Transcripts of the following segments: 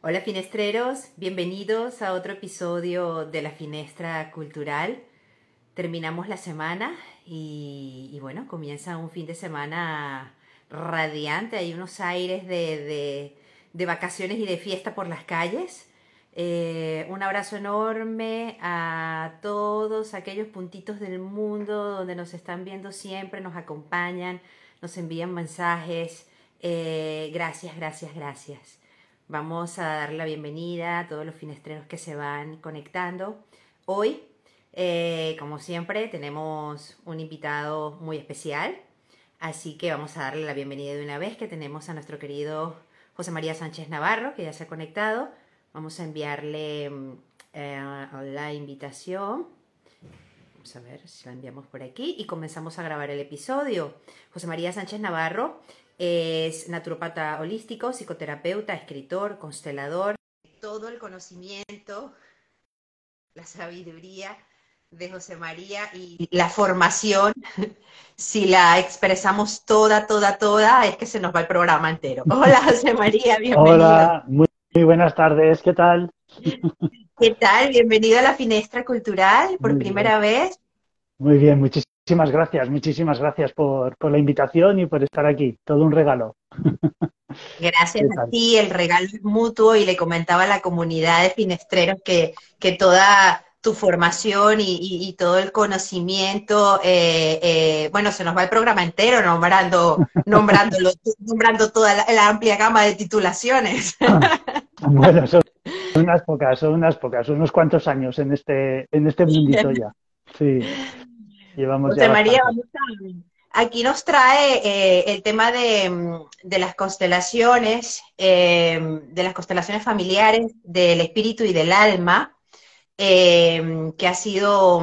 Hola finestreros, bienvenidos a otro episodio de la Finestra Cultural. Terminamos la semana y, bueno, comienza un fin de semana radiante, hay unos aires de, de, de vacaciones y de fiesta por las calles. Eh, un abrazo enorme a todos aquellos puntitos del mundo donde nos están viendo siempre, nos acompañan, nos envían mensajes. Eh, gracias, gracias, gracias. Vamos a dar la bienvenida a todos los finestreros que se van conectando. Hoy, eh, como siempre, tenemos un invitado muy especial, así que vamos a darle la bienvenida de una vez que tenemos a nuestro querido José María Sánchez Navarro, que ya se ha conectado. Vamos a enviarle eh, la invitación. Vamos a ver si la enviamos por aquí y comenzamos a grabar el episodio. José María Sánchez Navarro es naturopata holístico, psicoterapeuta, escritor, constelador. Todo el conocimiento, la sabiduría de José María y la formación, si la expresamos toda, toda, toda, es que se nos va el programa entero. Hola José María, bienvenido. Hola, muy, muy buenas tardes, ¿qué tal? ¿Qué tal? Bienvenido a la Finestra Cultural por Muy primera vez. Muy bien, muchísimas gracias, muchísimas gracias por, por la invitación y por estar aquí. Todo un regalo. Gracias ¿Qué a ti, el regalo es mutuo y le comentaba a la comunidad de finestreros que, que toda tu formación y, y- y todo el conocimiento, eh, eh, bueno, se nos va el programa entero nombrando, nombrándolo, nombrando toda la, la amplia gama de titulaciones. Bueno, son unas pocas, son unas pocas, unos cuantos años en este, en este mundito ya. Sí, llevamos ya María, aquí nos trae eh, el tema de, de las constelaciones, eh, de las constelaciones familiares, del espíritu y del alma, eh, que ha sido,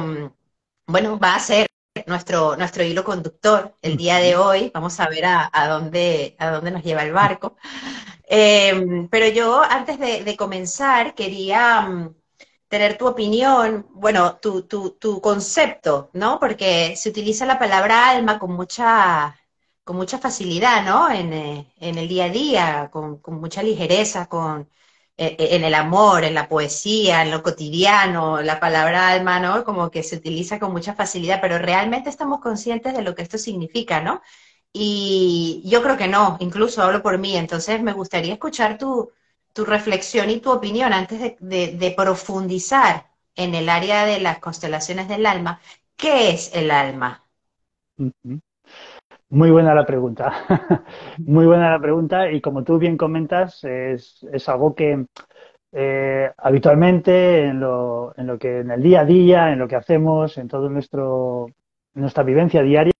bueno, va a ser nuestro, nuestro hilo conductor el día de hoy. Vamos a ver a, a dónde, a dónde nos lleva el barco. Pero yo, antes de, de comenzar, quería tener tu opinión, bueno, tu, tu, tu concepto, ¿no? Porque se utiliza la palabra alma con mucha, con mucha facilidad, ¿no? En, eh, en el día a día, con, con mucha ligereza, con, eh, en el amor, en la poesía, en lo cotidiano, la palabra alma, ¿no? Como que se utiliza con mucha facilidad, pero realmente estamos conscientes de lo que esto significa, ¿no? Y yo creo que no, incluso hablo por mí, entonces me gustaría escuchar tu, tu reflexión y tu opinión antes de, profundizar en el área de las constelaciones del alma. ¿Qué es el alma? Muy buena la pregunta. Muy buena la pregunta y como tú bien comentas, es, es algo que eh, habitualmente en lo, en lo que en el día a día, en lo que hacemos, en todo nuestro nuestra vivencia diaria,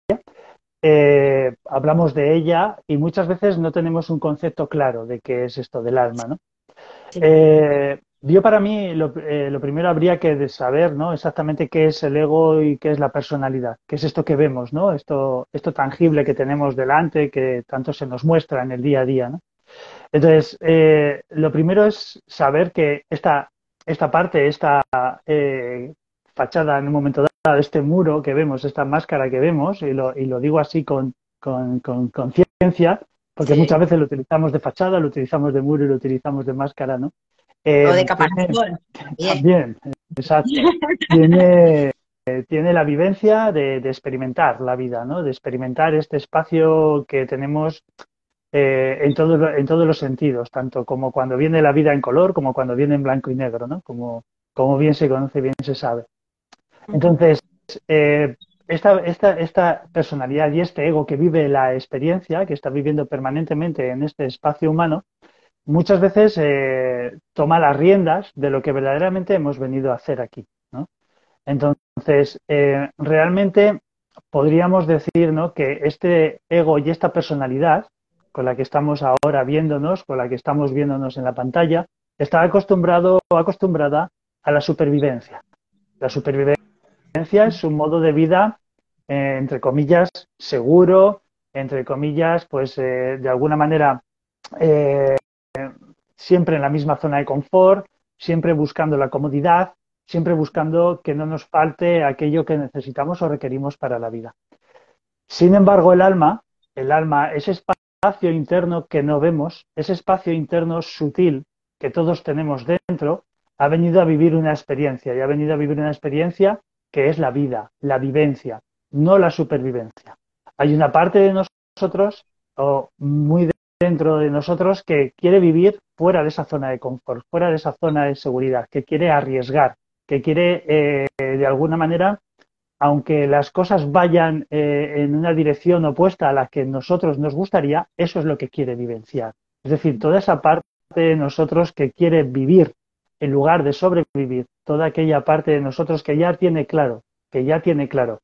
eh, hablamos de ella y muchas veces no tenemos un concepto claro de qué es esto del alma, ¿no? Sí. Eh, yo para mí lo, eh, lo primero habría que saber, ¿no? Exactamente qué es el ego y qué es la personalidad, qué es esto que vemos, ¿no? Esto, esto tangible que tenemos delante, que tanto se nos muestra en el día a día, ¿no? Entonces, eh, lo primero es saber que esta, esta parte, esta eh, fachada en un momento dado, este muro que vemos, esta máscara que vemos, y lo, y lo digo así con, con, con conciencia, porque Sí. muchas veces lo utilizamos de fachada, lo utilizamos de muro y lo utilizamos de máscara, ¿no? O Eh, de tiene- caparazón. Bien. también, exacto. Tiene, eh, tiene la vivencia de, de experimentar la vida, ¿no? De experimentar este espacio que tenemos eh, en todos, lo- en todos los sentidos, tanto como cuando viene la vida en color, como cuando viene en blanco y negro, ¿no? Como, como bien se conoce, bien se sabe. Entonces, eh, esta, esta, esta personalidad y este ego que vive la experiencia, que está viviendo permanentemente en este espacio humano, muchas veces eh, toma las riendas de lo que verdaderamente hemos venido a hacer aquí, ¿no? Entonces, eh, realmente podríamos decir, ¿no? que este ego y esta personalidad con la que estamos ahora viéndonos, con la que estamos viéndonos en la pantalla, está acostumbrado o acostumbrada a la supervivencia. La supervivencia es un modo de vida, eh, entre comillas, seguro, entre comillas, pues eh, de alguna manera eh, siempre en la misma zona de confort, siempre buscando la comodidad, siempre buscando que no nos falte aquello que necesitamos o requerimos para la vida. Sin embargo, el alma, el alma, ese espacio interno que no vemos, ese espacio interno sutil que todos tenemos dentro, ha venido a vivir una experiencia y ha venido a vivir una experiencia que es la vida, la vivencia, no la supervivencia. Hay una parte de nosotros, o muy dentro de nosotros, que quiere vivir fuera de esa zona de confort, fuera de esa zona de seguridad, que quiere arriesgar, que quiere, eh, de alguna manera, aunque las cosas vayan eh, en una dirección opuesta a la que nosotros nos gustaría, eso es lo que quiere vivenciar. Es decir, toda esa parte de nosotros que quiere vivir en lugar de sobrevivir, toda aquella parte de nosotros que ya tiene claro, que ya tiene claro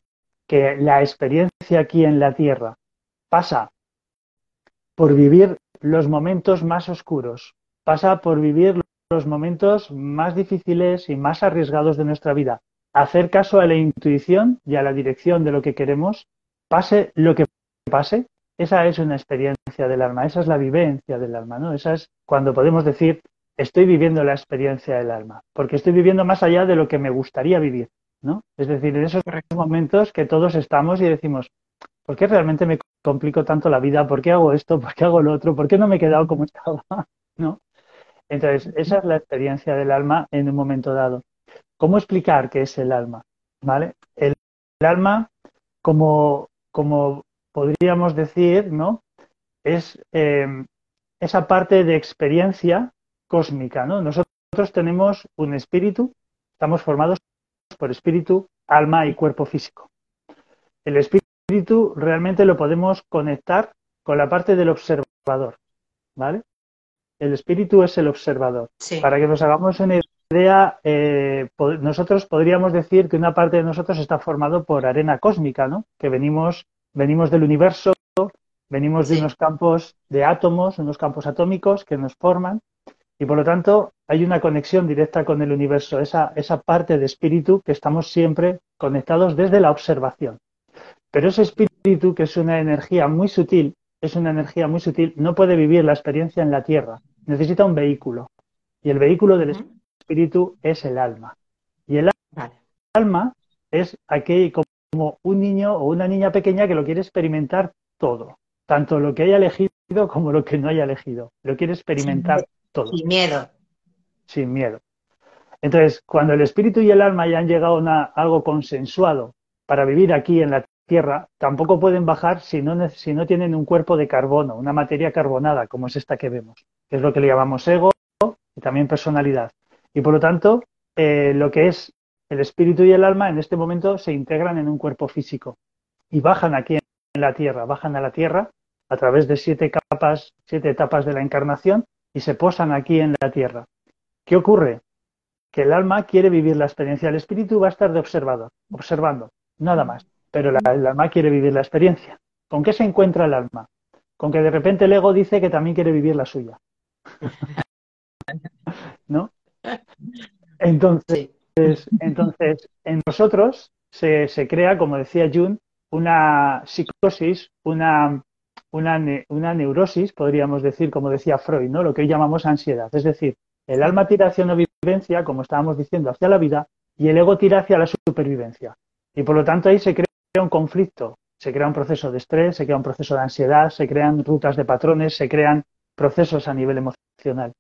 que la experiencia aquí en la Tierra pasa por vivir los momentos más oscuros, pasa por vivir los momentos más difíciles y más arriesgados de nuestra vida. Hacer caso a la intuición y a la dirección de lo que queremos, pase lo que pase, esa es una experiencia del alma, esa es la vivencia del alma, ¿no? Esa es cuando podemos decir, estoy viviendo la experiencia del alma, porque estoy viviendo más allá de lo que me gustaría vivir, ¿no? Es decir, en esos momentos que todos estamos y decimos, ¿por qué realmente me complico tanto la vida? ¿Por qué hago esto? ¿Por qué hago lo otro? ¿Por qué no me he quedado como estaba? ¿No? Entonces, esa es la experiencia del alma en un momento dado. ¿Cómo explicar qué es el alma? ¿Vale? El, alma, como, como podríamos decir, ¿no? Es eh, esa parte de experiencia cósmica, ¿no? Nosotros tenemos un espíritu, estamos formados por espíritu, alma y cuerpo físico. El espíritu realmente lo podemos conectar con la parte del observador, ¿vale? El espíritu es el observador. Para que nos hagamos una idea, eh, nosotros podríamos decir que una parte de nosotros está formado por arena cósmica, ¿no? Que venimos, venimos del universo, venimos de unos campos de átomos, unos campos atómicos que nos forman y por lo tanto hay una conexión directa con el universo, esa, esa parte de espíritu que estamos siempre conectados desde la observación. Pero ese espíritu, que es una energía muy sutil, es una energía muy sutil, no puede vivir la experiencia en la Tierra. Necesita un vehículo. Y el vehículo del espíritu es el alma. Y el alma es aquí como un niño o una niña pequeña que lo quiere experimentar todo. Tanto lo que haya elegido como lo que no haya elegido. Lo quiere experimentar sin miedo. Sin miedo. Entonces, cuando el espíritu y el alma ya han llegado a algo consensuado para vivir aquí en la Tierra, tampoco pueden bajar si no, si no tienen un cuerpo de carbono, una materia carbonada, como es esta que vemos, que es lo que le llamamos ego y también personalidad. Y por lo tanto, eh, lo que es el espíritu y el alma en este momento se integran en un cuerpo físico y bajan aquí en la Tierra, bajan a la Tierra a través de siete capas, siete etapas de la encarnación y se posan aquí en la tierra. ¿Qué ocurre? Que el alma quiere vivir la experiencia, el espíritu va a estar de observador, observando, nada más, pero el alma quiere vivir la experiencia. ¿Con qué se encuentra el alma? Con que de repente el ego dice que también quiere vivir la suya. ¿No? Entonces, entonces en nosotros se, se crea, como decía Jung, una psicosis, una una, una neurosis, podríamos decir, como decía Freud, ¿no? lo que hoy llamamos ansiedad. Es decir, el alma tira hacia una vivencia, como estábamos diciendo, hacia la vida, y el ego tira hacia la supervivencia. Y por lo tanto ahí se crea un conflicto, se crea un proceso de estrés, se crea un proceso de ansiedad, se crean rutas de patrones, se crean procesos a nivel emocional.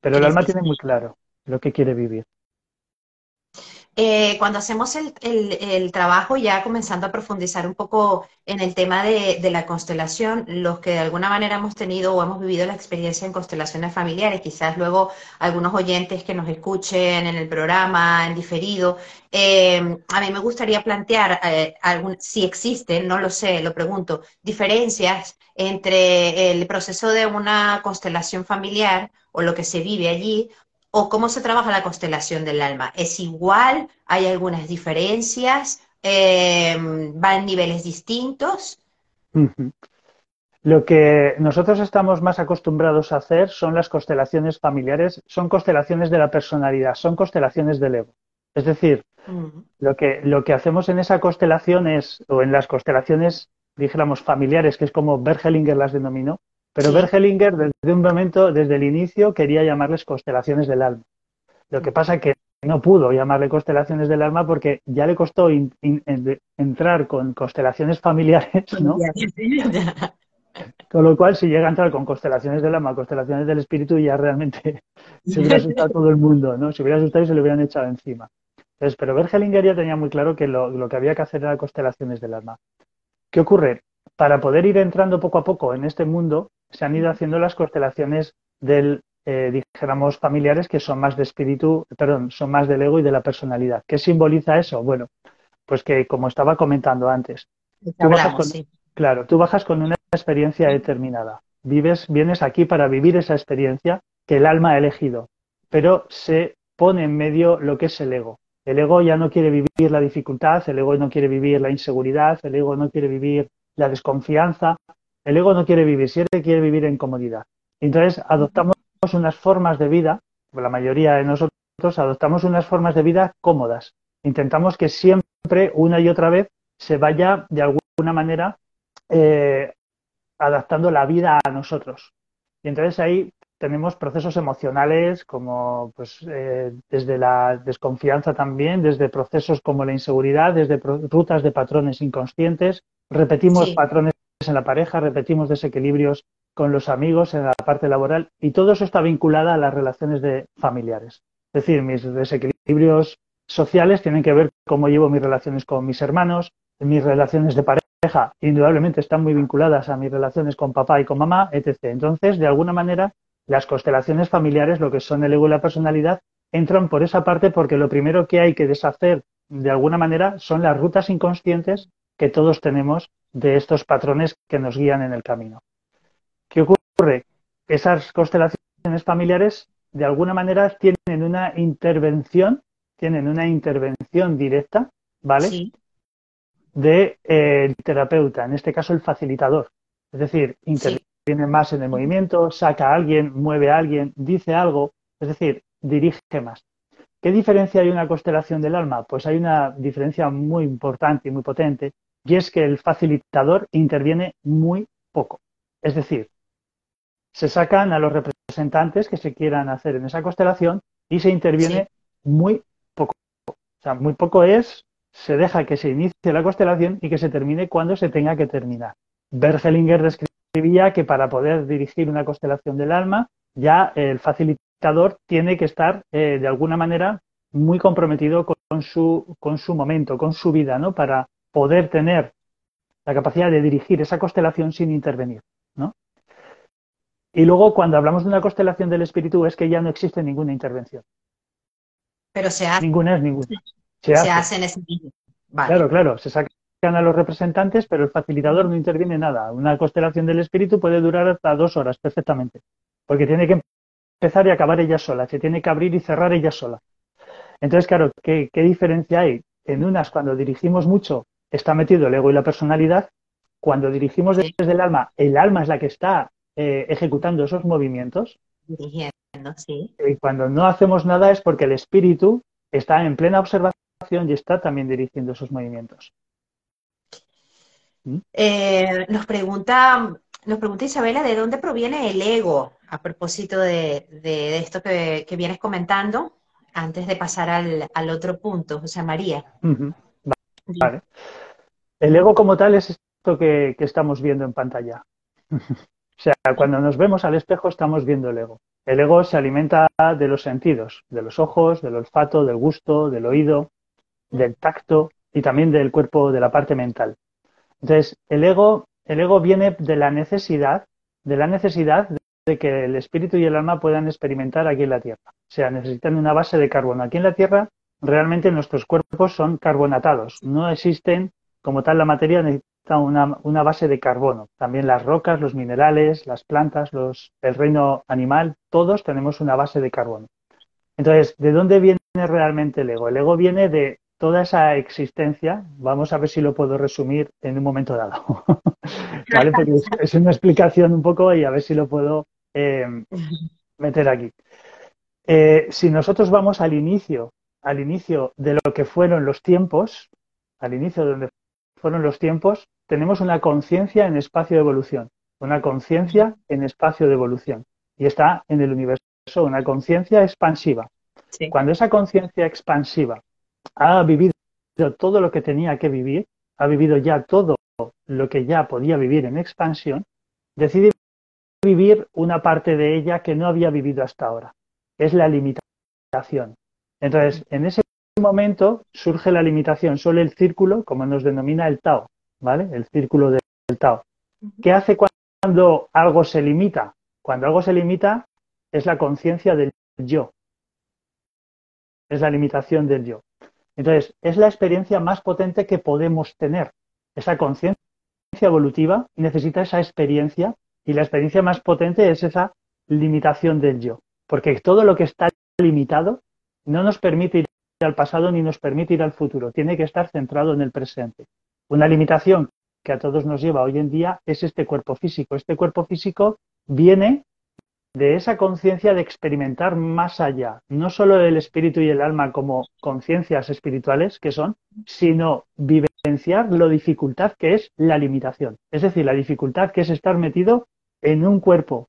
Pero el alma tiene muy claro lo que quiere vivir. Eh, cuando hacemos el, trabajo, ya comenzando a profundizar un poco en el tema de, la constelación, los que de alguna manera hemos tenido o hemos vivido la experiencia en constelaciones familiares, quizás luego algunos oyentes que nos escuchen en el programa, en diferido, eh, a mí me gustaría plantear eh, si existen, no lo sé, lo pregunto, diferencias entre el proceso de una constelación familiar o lo que se vive allí o cómo se trabaja la constelación del alma? ¿Es igual? ¿Hay algunas diferencias? Eh, ¿Va en niveles distintos? Lo que nosotros estamos más acostumbrados a hacer son las constelaciones familiares, son constelaciones de la personalidad, son constelaciones del ego. Es decir, lo, que, lo que hacemos en esa constelación es, o en las constelaciones, dijéramos, familiares, que es como Bergelinger las denominó, pero Bergelinger, desde un momento, desde el inicio, quería llamarles constelaciones del alma. Lo que pasa es que no pudo llamarle constelaciones del alma porque ya le costó entrar con constelaciones familiares, ¿no? Con lo cual, si llega a entrar con constelaciones del alma, constelaciones del espíritu, ya realmente se hubiera asustado todo el mundo, ¿no? Se hubiera asustado y se le hubieran echado encima. Entonces, pero Bergelinger ya tenía muy claro que lo, lo que había que hacer era constelaciones del alma. ¿Qué ocurre? Para poder ir entrando poco a poco en este mundo, se han ido haciendo las constelaciones del, eh, dijéramos, familiares que son más de espíritu, perdón, son más del ego y de la personalidad. ¿Qué simboliza eso? Bueno, pues que como estaba comentando antes, tú bajas con, claro, tú bajas con una experiencia determinada. Vives, vienes aquí para vivir esa experiencia que el alma ha elegido, pero se pone en medio lo que es el ego. El ego ya no quiere vivir la dificultad, el ego no quiere vivir la inseguridad, el ego no quiere vivir la desconfianza, el ego no quiere vivir, siempre quiere vivir en comodidad. Entonces adoptamos unas formas de vida, la mayoría de nosotros adoptamos unas formas de vida cómodas. Intentamos que siempre, una y otra vez, se vaya de alguna manera eh, adaptando la vida a nosotros. Y entonces ahí tenemos procesos emocionales como pues, eh, desde la desconfianza también, desde procesos como la inseguridad, desde rutas de patrones inconscientes, repetimos patrones en la pareja, repetimos desequilibrios con los amigos en la parte laboral y todo eso está vinculado a las relaciones de familiares. Es decir, mis desequilibrios sociales tienen que ver cómo llevo mis relaciones con mis hermanos, mis relaciones de pareja indudablemente están muy vinculadas a mis relaciones con papá y con mamá, etc. Entonces, de alguna manera, las constelaciones familiares, lo que son el ego y la personalidad, entran por esa parte porque lo primero que hay que deshacer de alguna manera son las rutas inconscientes que todos tenemos de estos patrones que nos guían en el camino. ¿Qué ocurre? Esas constelaciones familiares de alguna manera tienen una intervención, tienen una intervención directa, ¿vale? Sí. De eh, terapeuta, en este caso el facilitador. Es decir, interviene viene más en el movimiento, saca a alguien, mueve a alguien, dice algo, es decir, dirige más. ¿Qué diferencia hay una constelación del alma? Pues hay una diferencia muy importante y muy potente, y es que el facilitador interviene muy poco. Es decir, se sacan a los representantes que se quieran hacer en esa constelación y se interviene muy poco. O sea, muy poco es, se deja que se inicie la constelación y que se termine cuando se tenga que terminar. Bergelinger describe escribía que para poder dirigir una constelación del alma, ya el facilitador tiene que estar eh, de alguna manera muy comprometido con, su, con su momento, con su vida, ¿no? Para poder tener la capacidad de dirigir esa constelación sin intervenir, ¿no? Y luego, cuando hablamos de una constelación del espíritu, es que ya no existe ninguna intervención. Pero se hace. Ninguna es ninguna. Se, hace. en ese. Claro, claro. Se saca a los representantes, pero el facilitador no interviene nada. Una constelación del espíritu puede durar hasta dos horas perfectamente, porque tiene que empezar y acabar ella sola, se tiene que abrir y cerrar ella sola. Entonces, claro, ¿qué, diferencia hay? En unas, cuando dirigimos mucho, está metido el ego y la personalidad. Cuando dirigimos desde el alma, el alma es la que está eh, ejecutando esos movimientos. Dirigiendo, sí. Y cuando no hacemos nada es porque el espíritu está en plena observación y está también dirigiendo esos movimientos. Eh, nos pregunta, nos pregunta Isabela de dónde proviene el ego a propósito de, esto que, vienes comentando antes de pasar al, otro punto, José María. vale. El ego como tal es esto que, estamos viendo en pantalla. o sea, cuando nos vemos al espejo estamos viendo el ego. El ego se alimenta de los sentidos, de los ojos, del olfato, del gusto, del oído, del tacto y también del cuerpo, de la parte mental. Entonces, el ego, el ego viene de la necesidad, de la necesidad de que el espíritu y el alma puedan experimentar aquí en la Tierra. O sea, necesitan una base de carbono. Aquí en la Tierra, realmente nuestros cuerpos son carbonatados. No existen, como tal, la materia necesita una, una base de carbono. También las rocas, los minerales, las plantas, los, el reino animal, todos tenemos una base de carbono. Entonces, ¿de dónde viene realmente el ego? El ego viene de toda esa existencia, vamos a ver si lo puedo resumir en un momento dado. ¿Vale? Es, una explicación un poco y a ver si lo puedo eh, meter aquí. Eh, si nosotros vamos al inicio, al inicio de lo que fueron los tiempos, al inicio de donde fueron los tiempos, tenemos una conciencia en espacio de evolución, una conciencia en espacio de evolución. Y está en el universo, una conciencia expansiva. Cuando esa conciencia expansiva ha vivido todo lo que tenía que vivir, ha vivido ya todo lo que ya podía vivir en expansión, decide vivir una parte de ella que no había vivido hasta ahora. Es la limitación. Entonces, en ese momento surge la limitación, solo el círculo, como nos denomina el Tao, ¿vale? El círculo del Tao. ¿Qué hace cuando algo se limita? Cuando algo se limita es la conciencia del yo. Es la limitación del yo. Entonces, es la experiencia más potente que podemos tener. Esa conciencia evolutiva necesita esa experiencia y la experiencia más potente es esa limitación del yo. Porque todo lo que está limitado no nos permite ir al pasado ni nos permite ir al futuro. Tiene que estar centrado en el presente. Una limitación que a todos nos lleva hoy en día es este cuerpo físico. Este cuerpo físico viene de esa conciencia de experimentar más allá, no solo el espíritu y el alma como conciencias espirituales que son, sino vivenciar lo dificultad que es la limitación. Es decir, la dificultad que es estar metido en un cuerpo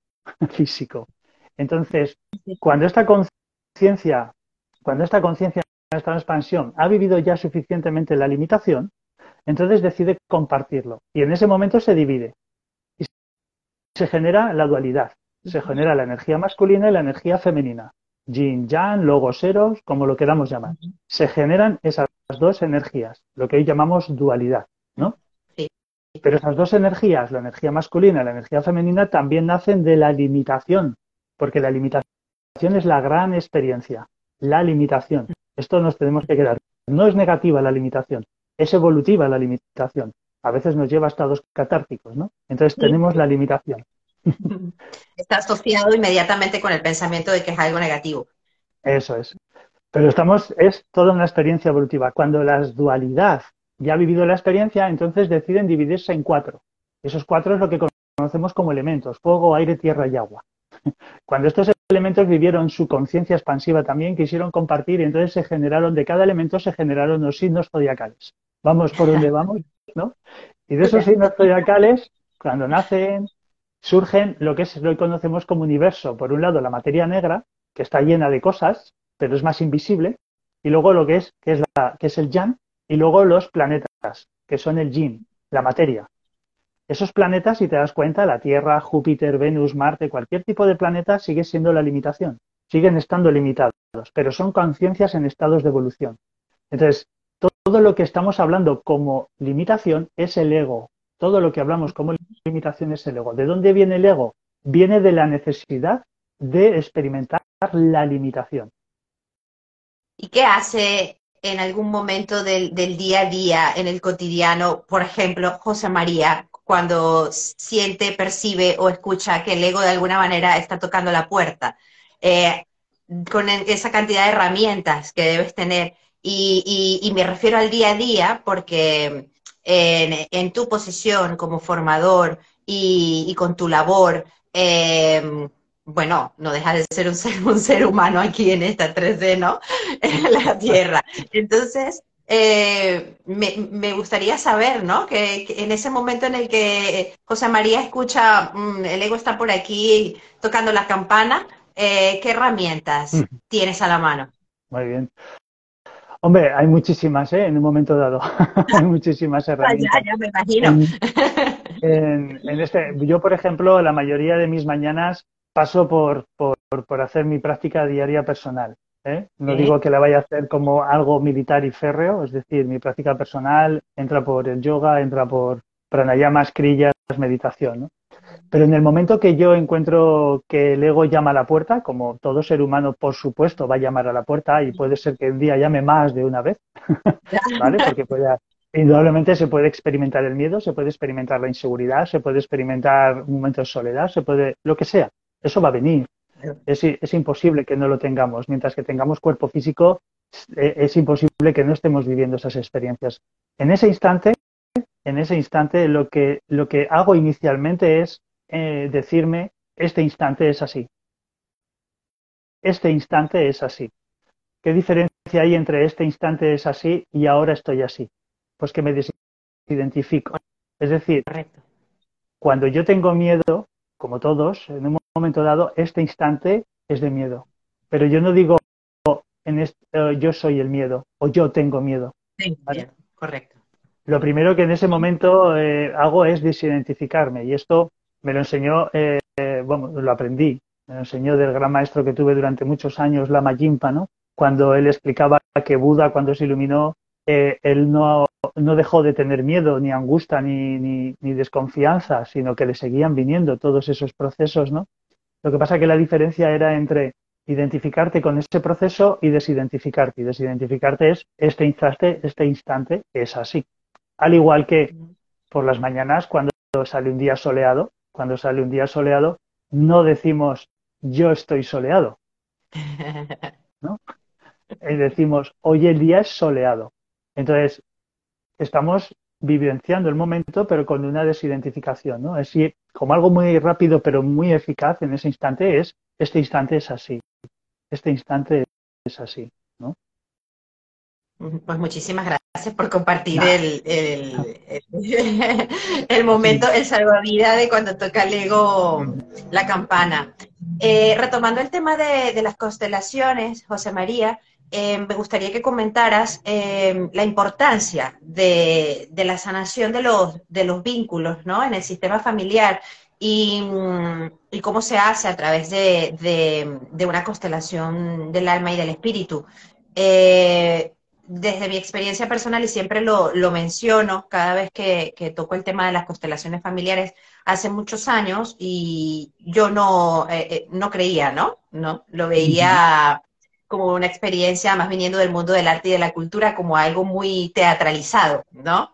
físico. Entonces, cuando esta conciencia, cuando esta conciencia, esta expansión ha vivido ya suficientemente la limitación, entonces decide compartirlo. Y en ese momento se divide. Y se genera la dualidad. Se genera la energía masculina y la energía femenina. Yin, Yang, Logos, Eros, como lo queramos llamar. Se generan esas dos energías, lo que hoy llamamos dualidad, ¿no? Pero esas dos energías, la energía masculina y la energía femenina, también nacen de la limitación, porque la limitación es la gran experiencia, la limitación. Esto nos tenemos que quedar. No es negativa la limitación, es evolutiva la limitación. A veces nos lleva a estados catárticos, ¿no? Entonces tenemos la limitación. Está asociado inmediatamente con el pensamiento de que es algo negativo. Eso es. Pero estamos, es toda una experiencia evolutiva. Cuando la dualidad ya ha vivido la experiencia, entonces deciden dividirse en cuatro. Esos cuatro es lo que conocemos como elementos, fuego, aire, tierra y agua. Cuando estos elementos vivieron su conciencia expansiva también, quisieron compartir y entonces se generaron, de cada elemento se generaron los signos zodiacales. Vamos por donde vamos, ¿no? Y de esos signos zodiacales, cuando nacen, surgen lo que, es, lo que conocemos como universo. Por un lado, la materia negra, que está llena de cosas, pero es más invisible, y luego lo que es, que es, la, que es el yang, y luego los planetas, que son el yin, la materia. Esos planetas, si te das cuenta, la Tierra, Júpiter, Venus, Marte, cualquier tipo de planeta sigue siendo la limitación, siguen estando limitados, pero son conciencias en estados de evolución. Entonces, todo lo que estamos hablando como limitación es el ego, todo lo que hablamos como limitación es el ego. ¿De dónde viene el ego? Viene de la necesidad de experimentar la limitación. ¿Y qué hace en algún momento del, día a día, en el cotidiano, por ejemplo, José María, cuando siente, percibe o escucha que el ego de alguna manera está tocando la puerta? Eh, con esa cantidad de herramientas que debes tener. y, me refiero al día a día porque en, tu posición como formador y, con tu labor, em, bueno, no deja de ser un ser, un ser humano aquí en esta 3D, ¿no? En la Tierra. Entonces, eh, me, gustaría saber, ¿no? Que, en ese momento en el que José María escucha, mm, el ego está por aquí tocando la campana, eh, ¿qué herramientas mm. tienes a la mano? Muy bien. Hombre, hay muchísimas, ¿eh? En un momento dado. hay muchísimas herramientas. ya, ya me imagino. En, este, yo, por ejemplo, la mayoría de mis mañanas paso por, por, por hacer mi práctica diaria personal. ¿Eh? No digo que la vaya a hacer como algo militar y férreo, es decir, mi práctica personal entra por el yoga, entra por pranayamas, crillas, meditación. ¿no? Pero en el momento que yo encuentro que el ego llama a la puerta, como todo ser humano, por supuesto, va a llamar a la puerta y puede ser que un día llame más de una vez, ¿vale? Porque indudablemente se puede experimentar el miedo, se puede experimentar la inseguridad, se puede experimentar un momento de soledad, se puede, lo que sea, eso va a venir. Es, es imposible que no lo tengamos. Mientras que tengamos cuerpo físico, es imposible que no estemos viviendo esas experiencias. En ese instante, en ese instante lo que, lo que hago inicialmente es eh, decirme, este instante es así. Este instante es así. ¿Qué diferencia hay entre este instante es así y ahora estoy así? Pues que me desidentifico. Es decir, cuando yo tengo miedo, como todos, en un momento dado, este instante es de miedo. Pero yo no digo en eh, yo soy el miedo o yo tengo miedo. Sí, correcto. Lo primero que en ese momento eh, hago es desidentificarme y esto me lo enseñó, eh, bueno, lo aprendí, me lo enseñó del gran maestro que tuve durante muchos años, Lama Yimpa, ¿no? Cuando él explicaba que Buda, cuando se iluminó, eh, él no, no, dejó de tener miedo, ni angustia, ni, ni, ni, desconfianza, sino que le seguían viniendo todos esos procesos, ¿no? Lo que pasa que la diferencia era entre identificarte con ese proceso y desidentificarte. Y desidentificarte es este instante, este instante es así. Al igual que por las mañanas, cuando sale un día soleado, cuando sale un día soleado, no decimos yo estoy soleado. ¿no? Y decimos hoy el día es soleado. Entonces, estamos vivenciando el momento, pero con una desidentificación, ¿no? Es decir, como algo muy rápido, pero muy eficaz en ese instante es, este instante es así, este instante es así, ¿no? Pues muchísimas gracias por compartir el, el, el, momento, el salvavidas de cuando toca el ego la campana. Eh, retomando el tema de, de, las constelaciones, José María, eh, me gustaría que comentaras eh, la importancia de, la sanación de los, vínculos ¿no? en el sistema familiar y, cómo se hace a través de, una constelación del alma y del espíritu. Eh, desde mi experiencia personal, y siempre lo, menciono cada vez que, que, toco el tema de las constelaciones familiares, hace muchos años y yo no, eh, eh, no creía, ¿no? ¿no? Lo veía como una experiencia más viniendo del mundo del arte y de la cultura como algo muy teatralizado, ¿no?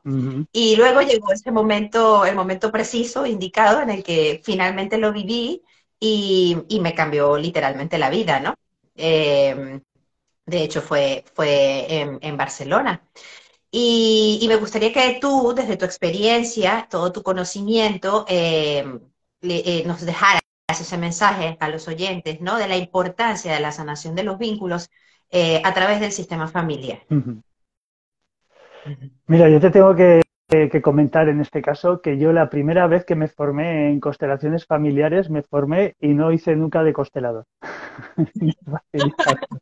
Y luego llegó ese momento, el momento preciso, indicado, en el que finalmente lo viví y, y me cambió literalmente la vida, ¿no? Eh, de hecho, fue, fue en, en Barcelona. Y, y, me gustaría que tú, desde tu experiencia, todo tu conocimiento, eh, le, eh, nos dejaras ese mensaje a los oyentes, ¿no? De la importancia de la sanación de los vínculos eh, a través del sistema familiar. Uh -huh. Mira, yo te tengo que, que, comentar en este caso que yo la primera vez que me formé en constelaciones familiares me formé y no hice nunca de constelador.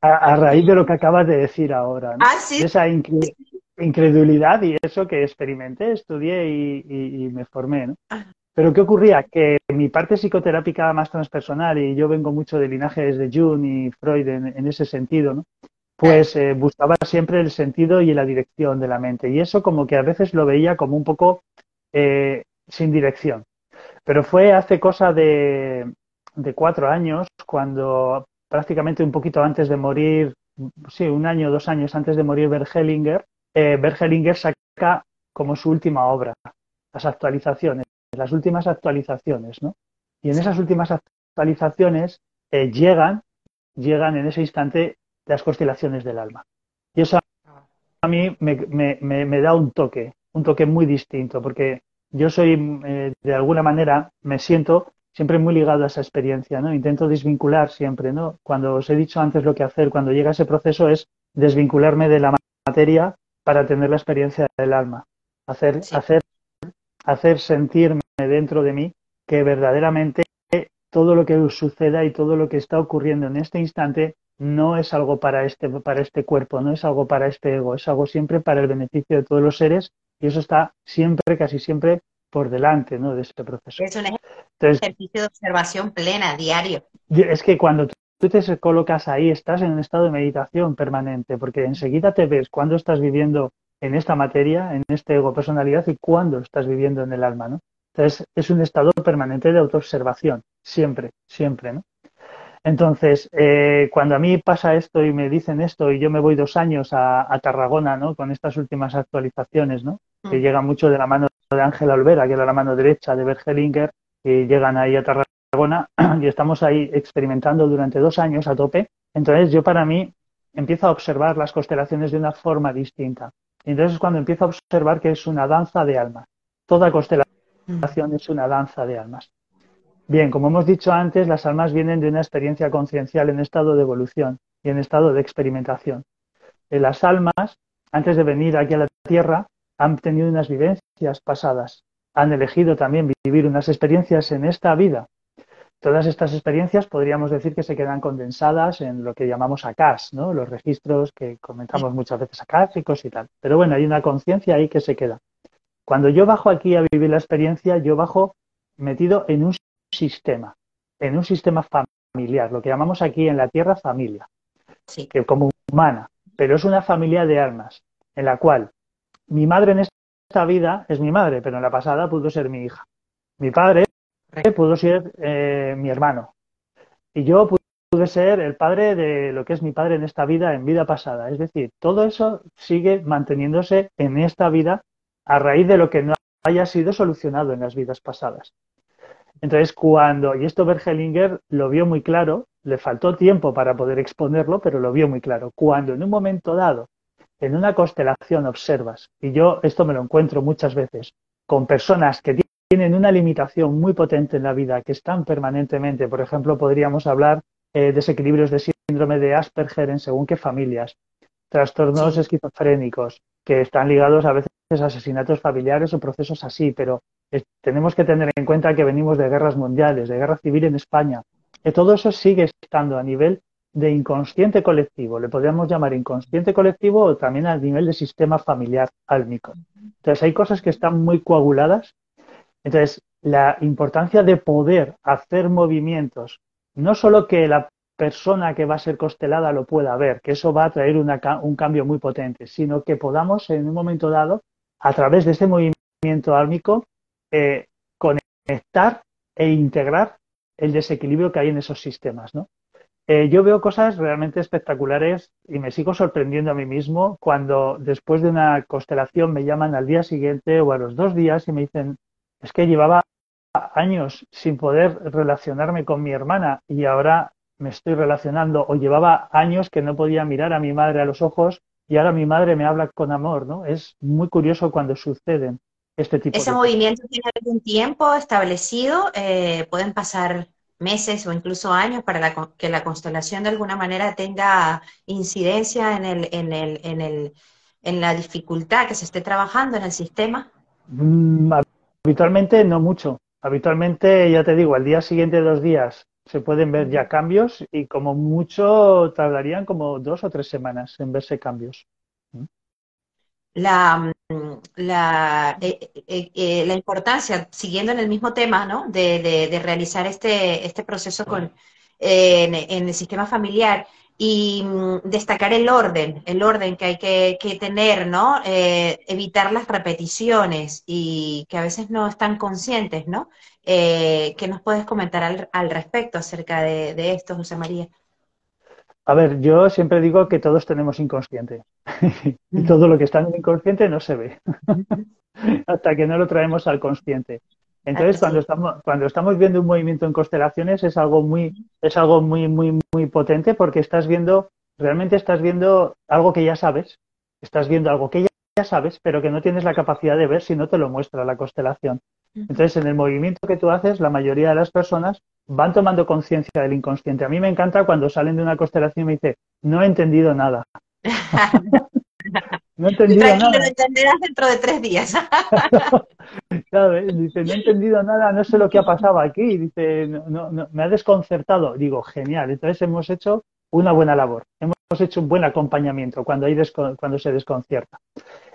a, a, raíz de lo que acabas de decir ahora, ¿no? ah, ¿sí? esa incre incredulidad y eso que experimenté, estudié y, y, y me formé. ¿no? Pero ¿qué ocurría? Que mi parte psicoterápica más transpersonal, y yo vengo mucho de linajes de Jung y Freud en, en ese sentido, ¿no? pues eh, buscaba siempre el sentido y la dirección de la mente. Y eso como que a veces lo veía como un poco eh, sin dirección. Pero fue hace cosa de, de cuatro años, cuando prácticamente un poquito antes de morir, sí, un año dos años antes de morir Bergelinger, eh, Bergelinger saca como su última obra, las actualizaciones, las últimas actualizaciones, ¿no? Y en esas últimas actualizaciones eh, llegan, llegan en ese instante las constelaciones del alma. Y eso a mí me, me, me, me da un toque, un toque muy distinto, porque yo soy, eh, de alguna manera, me siento siempre muy ligado a esa experiencia, ¿no? Intento desvincular siempre, ¿no? Cuando os he dicho antes lo que hacer, cuando llega ese proceso es desvincularme de la materia para tener la experiencia del alma, hacer, sí. hacer, hacer sentirme dentro de mí que verdaderamente todo lo que suceda y todo lo que está ocurriendo en este instante no es algo para este, para este cuerpo, no es algo para este ego, es algo siempre para el beneficio de todos los seres y eso está siempre, casi siempre, por delante ¿no? de este proceso. Es un Entonces, ejercicio de observación plena, diario. Es que cuando tú te colocas ahí, estás en un estado de meditación permanente, porque enseguida te ves cuando estás viviendo en esta materia, en este ego personalidad y cuando estás viviendo en el alma, ¿no? Entonces, es un estado permanente de autoobservación, siempre, siempre, ¿no? Entonces, eh, cuando a mí pasa esto y me dicen esto y yo me voy dos años a, a Tarragona, ¿no? Con estas últimas actualizaciones, ¿no? Mm. Que llega mucho de la mano de Ángela Olvera, que era la mano derecha de Bergelinger, y llegan ahí a Tarragona y estamos ahí experimentando durante dos años a tope. Entonces, yo para mí empiezo a observar las constelaciones de una forma distinta. Entonces es cuando empiezo a observar que es una danza de almas. Toda constelación mm. es una danza de almas. Bien, como hemos dicho antes, las almas vienen de una experiencia conciencial en estado de evolución y en estado de experimentación. Las almas, antes de venir aquí a la Tierra, han tenido unas vivencias pasadas, han elegido también vivir unas experiencias en esta vida. Todas estas experiencias podríamos decir que se quedan condensadas en lo que llamamos ACAS, ¿no? los registros que comentamos muchas veces acásicos y tal. Pero bueno, hay una conciencia ahí que se queda. Cuando yo bajo aquí a vivir la experiencia, yo bajo metido en un sistema, en un sistema familiar, lo que llamamos aquí en la Tierra familia, que como humana, pero es una familia de almas, en la cual mi madre en esta vida es mi madre, pero en la pasada pudo ser mi hija. Mi padre pudo ser eh, mi hermano. Y yo pude ser el padre de lo que es mi padre en esta vida, en vida pasada. Es decir, todo eso sigue manteniéndose en esta vida a raíz de lo que no haya sido solucionado en las vidas pasadas. Entonces, cuando, y esto Bergelinger lo vio muy claro, le faltó tiempo para poder exponerlo, pero lo vio muy claro. Cuando en un momento dado, en una constelación observas, y yo esto me lo encuentro muchas veces, con personas que tienen una limitación muy potente en la vida, que están permanentemente, por ejemplo, podríamos hablar de eh, desequilibrios de síndrome de Asperger en según qué familias, trastornos esquizofrénicos, que están ligados a veces a asesinatos familiares o procesos así, pero tenemos que tener en cuenta que venimos de guerras mundiales, de guerra civil en España, que todo eso sigue estando a nivel de inconsciente colectivo, le podríamos llamar inconsciente colectivo o también a nivel de sistema familiar álmico. Entonces hay cosas que están muy coaguladas. Entonces, la importancia de poder hacer movimientos, no solo que la persona que va a ser constelada lo pueda ver, que eso va a traer un cambio muy potente, sino que podamos en un momento dado, a través de ese movimiento álmico, eh, conectar e integrar el desequilibrio que hay en esos sistemas, ¿no? Eh, yo veo cosas realmente espectaculares y me sigo sorprendiendo a mí mismo cuando después de una constelación me llaman al día siguiente o a los dos días y me dicen, es que llevaba años sin poder relacionarme con mi hermana y ahora me estoy relacionando o llevaba años que no podía mirar a mi madre a los ojos y ahora mi madre me habla con amor, ¿no? Es muy curioso cuando suceden este tipo ¿Ese movimiento tiene algún tiempo establecido? Eh, ¿Pueden pasar meses o incluso años para que la constelación de alguna manera tenga incidencia en, el, en, el, en, el, en la dificultad que se esté trabajando en el sistema? Mm, habitualmente no mucho. Habitualmente, ya te digo, al día siguiente de dos días se pueden ver ya cambios y como mucho tardarían como dos o tres semanas en verse cambios. La, la, eh, eh, eh, la importancia, siguiendo en el mismo tema, ¿no? De, de, realizar este, este proceso con, en, el sistema familiar y mm, destacar el orden, el orden que hay que, que tener, ¿no? evitar las repeticiones y que a veces no están conscientes, ¿no? ¿Qué nos puedes comentar al, al respecto acerca de, de esto, José María? A ver, yo siempre digo que todos tenemos inconsciente y todo lo que está en el inconsciente no se ve hasta que no lo traemos al consciente. Entonces, cuando estamos, cuando estamos viendo un movimiento en constelaciones es algo muy, es algo muy, muy, muy potente porque estás viendo, realmente estás viendo algo que ya sabes, estás viendo algo que ya sabes, pero que no tienes la capacidad de ver si no te lo muestra la constelación. Entonces, en el movimiento que tú haces, la mayoría de las personas van tomando conciencia del inconsciente. A mí me encanta cuando salen de una constelación y me dice, no he entendido nada. no he entendido nada. lo entenderás dentro de tres días. Dice, no he entendido nada, no sé lo que ha pasado aquí. Dice, no, no, me ha desconcertado. Digo, genial. Entonces hemos hecho una buena labor. Hemos hecho un buen acompañamiento cuando, hay cuando se desconcierta.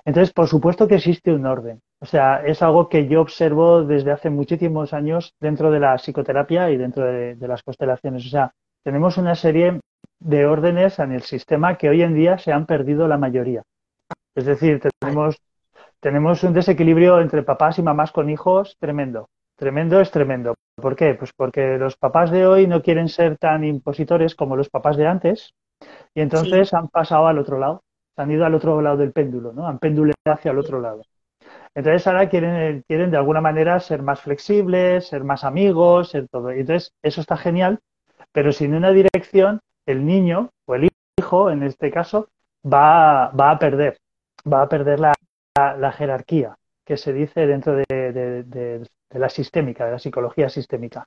Entonces, por supuesto que existe un orden. O sea, es algo que yo observo desde hace muchísimos años dentro de la psicoterapia y dentro de, las constelaciones. O sea, tenemos una serie de órdenes en el sistema que hoy en día se han perdido la mayoría. Es decir, tenemos, tenemos un desequilibrio entre papás y mamás con hijos tremendo. Tremendo es tremendo. ¿Por qué? Pues porque los papás de hoy no quieren ser tan impositores como los papás de antes y entonces han pasado al otro lado han ido al otro lado del péndulo, ¿no? Han pendulado hacia el otro lado. Entonces ahora quieren, quieren de alguna manera ser más flexibles, ser más amigos, ser todo. Entonces eso está genial, pero sin una dirección, el niño o el hijo, en este caso, va, va a perder, va a perder la, la, jerarquía que se dice dentro de, de, de, la sistémica, de la psicología sistémica.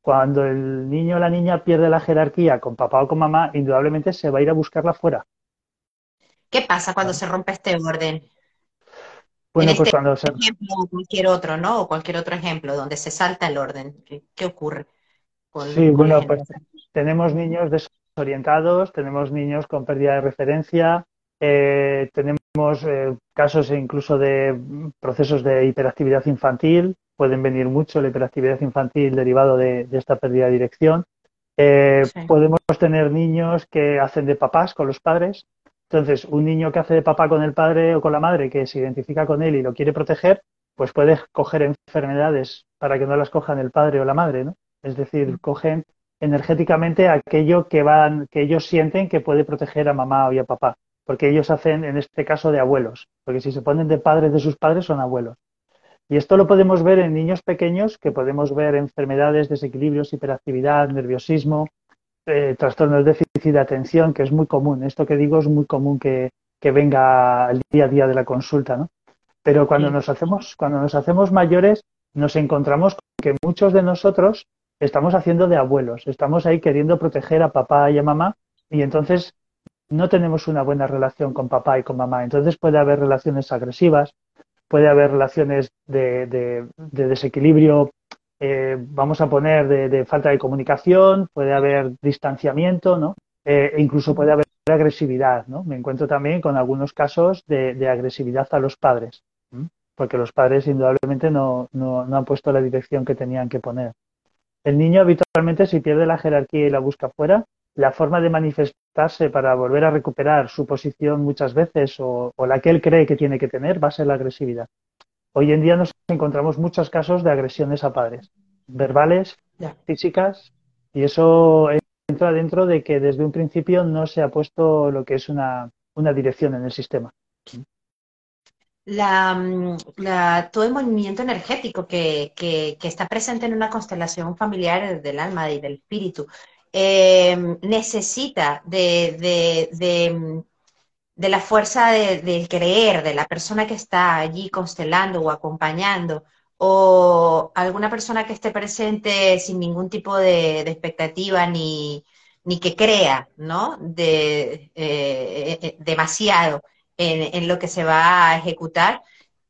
Cuando el niño o la niña pierde la jerarquía con papá o con mamá, indudablemente se va a ir a buscarla fuera ¿Qué pasa cuando se rompe este orden? Bueno, pues este cuando se... ejemplo o cualquier otro, ¿no? O cualquier otro ejemplo donde se salta el orden. ¿Qué, ocurre? sí, bueno, pues tenemos niños desorientados, tenemos niños con pérdida de referencia, eh, tenemos eh, casos incluso de procesos de hiperactividad infantil, pueden venir mucho la hiperactividad infantil derivado de, esta pérdida de dirección. Podemos tener niños que hacen de papás con los padres. Entonces, un niño que hace de papá con el padre o con la madre, que se identifica con él y lo quiere proteger, pues puede coger enfermedades para que no las cojan el padre o la madre, ¿no? Es decir, mm. cogen energéticamente aquello que van, que ellos sienten que puede proteger a mamá o a papá, porque ellos hacen en este caso de abuelos, porque si se ponen de padres de sus padres son abuelos. Y esto lo podemos ver en niños pequeños, que podemos ver enfermedades, desequilibrios, hiperactividad, nerviosismo, eh, trastornos de déficit de atención, que es muy común. Esto que digo es muy común que, que venga al día a día de la consulta, ¿no? Pero cuando nos hacemos, cuando nos hacemos mayores, nos encontramos con que muchos de nosotros estamos haciendo de abuelos, estamos ahí queriendo proteger a papá y a mamá y entonces no tenemos una buena relación con papá y con mamá. Entonces puede haber relaciones agresivas, puede haber relaciones de, desequilibrio, eh, vamos a poner de, falta de comunicación, puede haber distanciamiento, ¿no? Eh, e incluso puede haber agresividad, ¿no? Me encuentro también con algunos casos de agresividad a los padres porque los padres indudablemente no, no, han puesto la dirección que tenían que poner. El niño habitualmente si pierde la jerarquía y la busca fuera, la forma de manifestarse para volver a recuperar su posición muchas veces o, la que él cree que tiene que tener va a ser la agresividad. Hoy en día nos encontramos muchos casos de agresiones a padres, verbales, físicas, y eso entra dentro de que desde un principio no se ha puesto lo que es una dirección en el sistema. Mm, la, todo el movimiento energético que, que, está presente en una constelación familiar del alma y del espíritu em, necesita de, de, de, mm, de, la fuerza del creer de la persona que está allí constelando o acompañando o alguna persona que esté presente sin ningún tipo de, expectativa ni, ni que crea, ¿no? De, eh, eh, eh, demasiado en, lo que se va a ejecutar,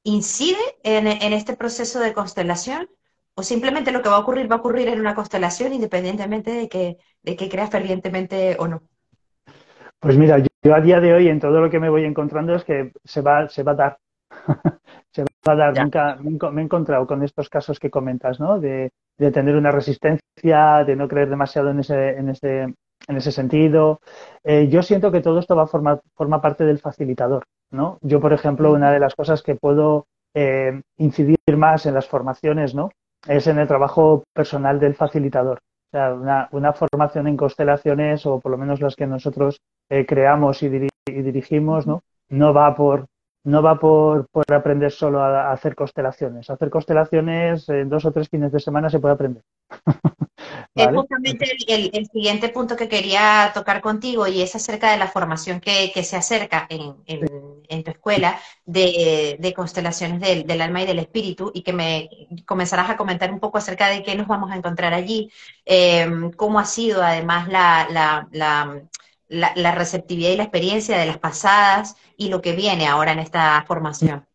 incide en, este proceso de constelación o simplemente lo que va a ocurrir va a ocurrir en una constelación independientemente de que, de que creas fervientemente o no? Pues mira, yo, a día de hoy en todo lo que me voy encontrando es que se va, se va a dar. se va a dar. Nunca, me he encontrado con estos casos que comentas, ¿no? De, de, tener una resistencia, de no creer demasiado en ese, en ese, en ese sentido. Eh, yo siento que todo esto va a formar forma parte del facilitador. ¿no? Yo, por ejemplo, una de las cosas que puedo eh, incidir más en las formaciones ¿no? es en el trabajo personal del facilitador. Sea, una, una formación en constelaciones, o por lo menos las que nosotros eh, creamos y, dirigimos, ¿no? no va por no va por, por aprender solo a, hacer constelaciones. Hacer constelaciones en dos o tres fines de semana se puede aprender. Es justamente el, siguiente punto que quería tocar contigo y es acerca de la formación que, se acerca en, tu escuela de, constelaciones del, alma y del espíritu y que me comenzarás a comentar un poco acerca de qué nos vamos a encontrar allí, em, cómo ha sido además la, la, receptividad y la experiencia de las pasadas y lo que viene ahora en esta formación.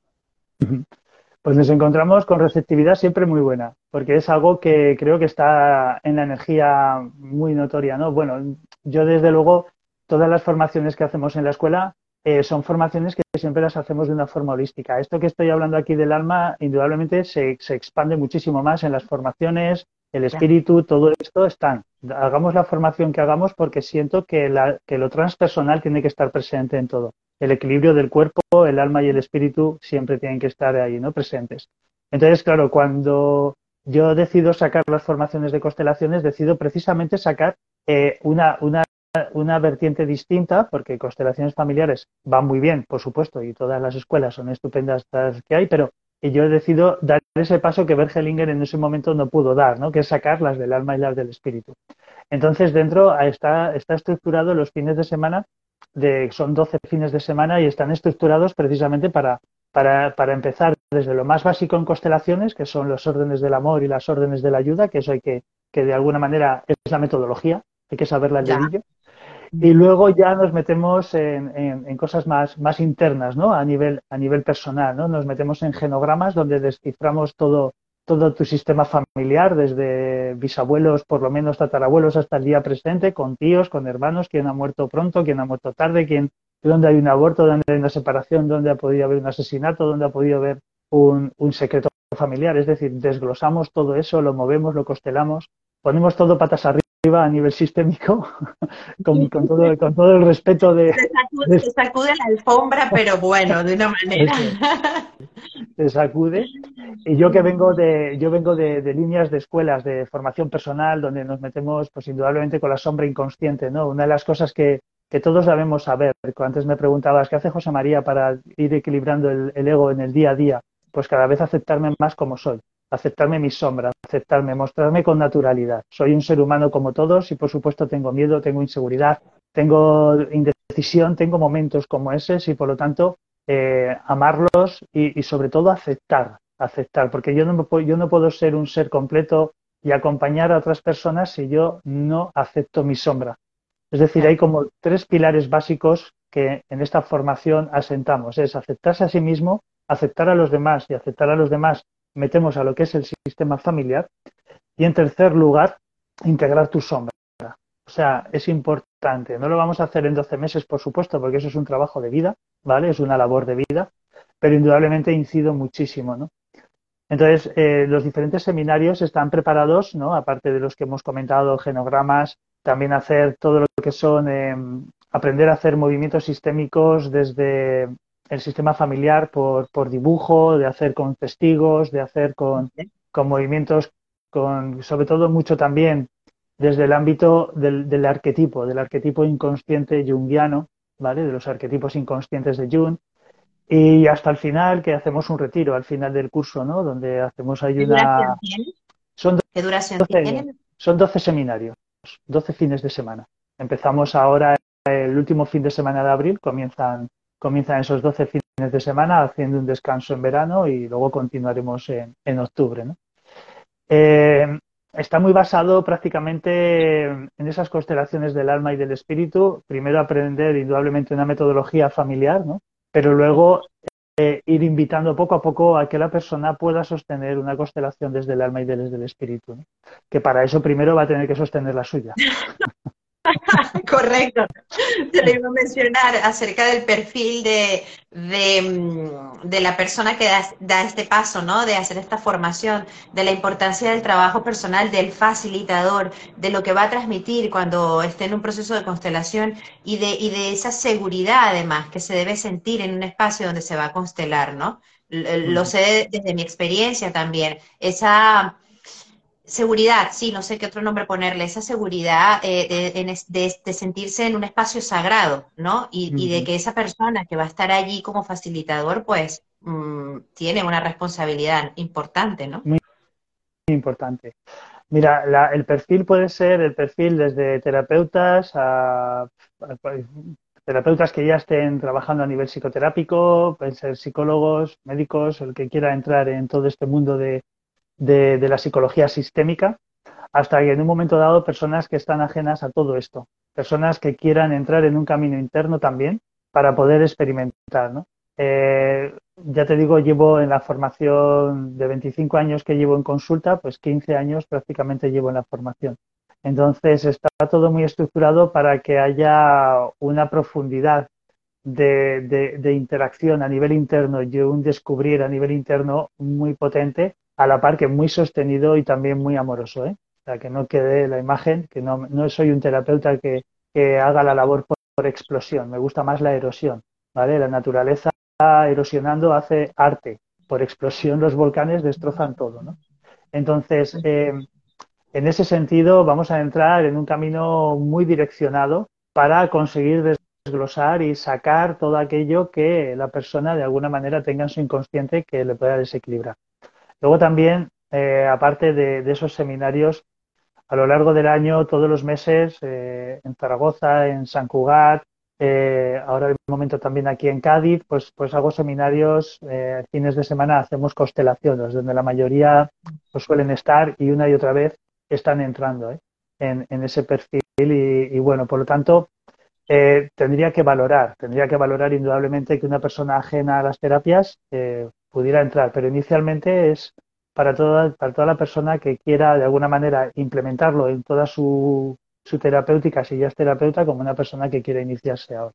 Pues nos encontramos con receptividad siempre muy buena, porque es algo que creo que está en la energía muy notoria, ¿no? Bueno, yo desde luego todas las formaciones que hacemos en la escuela eh, son formaciones que siempre las hacemos de una forma holística. Esto que estoy hablando aquí del alma, indudablemente se, se expande muchísimo más en las formaciones, el espíritu, todo esto están. Hagamos la formación que hagamos porque siento que, la, que lo transpersonal tiene que estar presente en todo. El equilibrio del cuerpo, el alma y el espíritu siempre tienen que estar ahí, ¿no? Presentes. Entonces, claro, cuando yo decido sacar las formaciones de constelaciones, decido precisamente sacar eh, una, una, una vertiente distinta, porque constelaciones familiares van muy bien, por supuesto, y todas las escuelas son estupendas que hay, pero y yo decido dar ese paso que Bergelinger en ese momento no pudo dar, ¿no? que es sacar las del alma y las del espíritu. Entonces, dentro está, está estructurado los fines de semana, de, son 12 fines de semana y están estructurados precisamente para, para, para, empezar desde lo más básico en constelaciones, que son los órdenes del amor y las órdenes de la ayuda, que eso hay que, que de alguna manera es la metodología, hay que saberla al dedillo. Y luego ya nos metemos en, en, cosas más, más internas, ¿no? A nivel, a nivel personal, ¿no? Nos metemos en genogramas donde desciframos todo, todo tu sistema familiar, desde bisabuelos, por lo menos tatarabuelos, hasta el día presente, con tíos, con hermanos, quién ha muerto pronto, quién ha muerto tarde, quién, donde hay un aborto, donde hay una separación, donde ha podido haber un asesinato, donde ha podido haber un, un secreto familiar. Es decir, desglosamos todo eso, lo movemos, lo costelamos, ponemos todo patas arriba a nivel sistémico, con, todo, con todo el respeto de... Se sacude, la alfombra, pero bueno, de una manera. Se sacude. Y yo que vengo de, yo vengo de, líneas de escuelas de formación personal, donde nos metemos, pues indudablemente con la sombra inconsciente, ¿no? Una de las cosas que, que todos debemos saber, antes me preguntabas, ¿qué hace José María para ir equilibrando el ego en el día a día? Pues cada vez aceptarme más como soy aceptarme mis sombras, aceptarme, mostrarme con naturalidad. Soy un ser humano como todos y por supuesto tengo miedo, tengo inseguridad, tengo indecisión, tengo momentos como ese y por lo tanto eh, amarlos y, sobre todo aceptar, aceptar, porque yo no, me puedo, yo no puedo ser un ser completo y acompañar a otras personas si yo no acepto mi sombra. Es decir, hay como tres pilares básicos que en esta formación asentamos. Es aceptarse a sí mismo, aceptar a los demás y aceptar a los demás metemos a lo que es el sistema familiar. Y en tercer lugar, integrar tu sombra. O sea, es importante. No lo vamos a hacer en 12 meses, por supuesto, porque eso es un trabajo de vida, ¿vale? Es una labor de vida, pero indudablemente incido muchísimo, ¿no? Entonces, eh, los diferentes seminarios están preparados, ¿no? Aparte de los que hemos comentado, genogramas, también hacer todo lo que son, em, aprender a hacer movimientos sistémicos desde el sistema familiar por, por dibujo, de hacer con testigos, de hacer con, con movimientos, con, sobre todo mucho también desde el ámbito del, del, arquetipo, del arquetipo inconsciente junguiano, ¿vale? De los arquetipos inconscientes de Jung. Y hasta el final, que hacemos un retiro al final del curso, ¿no? Donde hacemos ahí una... Son ¿Qué duración 12, Son 12 seminarios, 12 fines de semana. Empezamos ahora el último fin de semana de abril, comienzan comienzan esos 12 fines de semana haciendo un descanso en verano y luego continuaremos en, octubre. Eh, está muy basado prácticamente en esas constelaciones del alma y del espíritu. Primero aprender indudablemente una metodología familiar, ¿no? pero luego eh, ir invitando poco a poco a que la persona pueda sostener una constelación desde el alma y desde el espíritu. Que para eso primero va a tener que sostener la suya. Correcto. Te lo iba a mencionar acerca del perfil de, mm, de, la persona que da, este paso, ¿no? De hacer esta formación, de la importancia del trabajo personal del facilitador, de lo que va a transmitir cuando esté en un proceso de constelación y de, y de esa seguridad, además, que se debe sentir en un espacio donde se va a constelar, ¿no? Lo sé desde mi experiencia también. Esa Seguridad, sí, no sé qué otro nombre ponerle, esa seguridad eh, de, sentirse en un espacio sagrado, ¿no? Y, de que esa persona que va a estar allí como facilitador, pues mm, tiene una responsabilidad importante, ¿no? Muy importante. Mira, el perfil puede ser el perfil desde terapeutas a, terapeutas que ya estén trabajando a nivel psicoterápico, pueden ser psicólogos, médicos, el que quiera entrar en todo este mundo de, de, la psicología sistémica, hasta que en un momento dado personas que están ajenas a todo esto, personas que quieran entrar en un camino interno también para poder experimentar. ¿no? Eh, ya te digo, llevo en la formación de 25 años que llevo en consulta, pues 15 años prácticamente llevo en la formación. Entonces está todo muy estructurado para que haya una profundidad de, de interacción a nivel interno y un descubrir a nivel interno muy potente a la par que muy sostenido y también muy amoroso, ¿eh? O sea, que no quede la imagen, que no, no soy un terapeuta que, que haga la labor por, explosión, me gusta más la erosión, ¿vale? La naturaleza erosionando hace arte, por explosión los volcanes destrozan todo, ¿no? Entonces, eh, en ese sentido, vamos a entrar en un camino muy direccionado para conseguir desglosar y sacar todo aquello que la persona de alguna manera tenga en su inconsciente que le pueda desequilibrar. Luego también, eh, aparte de, esos seminarios, a lo largo del año, todos los meses, eh, en Zaragoza, en San Cugat, eh, ahora en un momento también aquí en Cádiz, pues, pues hago seminarios, fines de semana hacemos constelaciones, donde la mayoría pues, suelen estar y una y otra vez están entrando en, ese perfil y, bueno, por lo tanto, tendría que valorar, tendría que valorar indudablemente que una persona ajena a las terapias pudiera entrar, pero inicialmente es para toda, para toda la persona que quiera de alguna manera implementarlo en toda su, su terapéutica, si ya es terapeuta, como una persona que quiere iniciarse ahora.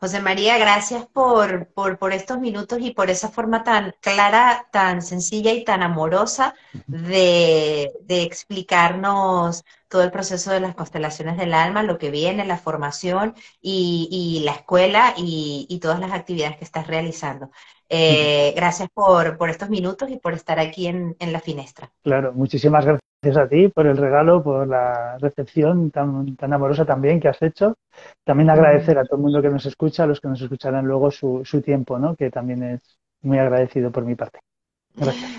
José María, gracias por, por, estos minutos y por esa forma tan clara, tan sencilla y tan amorosa de, explicarnos todo el proceso de las constelaciones del alma, lo que viene, la formación y, la escuela y, todas las actividades que estás realizando. Eh, gracias por, estos minutos y por estar aquí en, en la finestra. Claro, muchísimas gracias Gracias a ti por el regalo, por la recepción tan, tan amorosa también que has hecho. También agradecer a todo el mundo que nos escucha, a los que nos escucharán luego su, su tiempo, ¿no? que también es muy agradecido por mi parte. Gracias.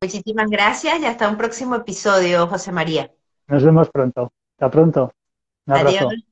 Muchísimas gracias y hasta un próximo episodio, José María. Nos vemos pronto. Hasta pronto. Un abrazo. Adiós.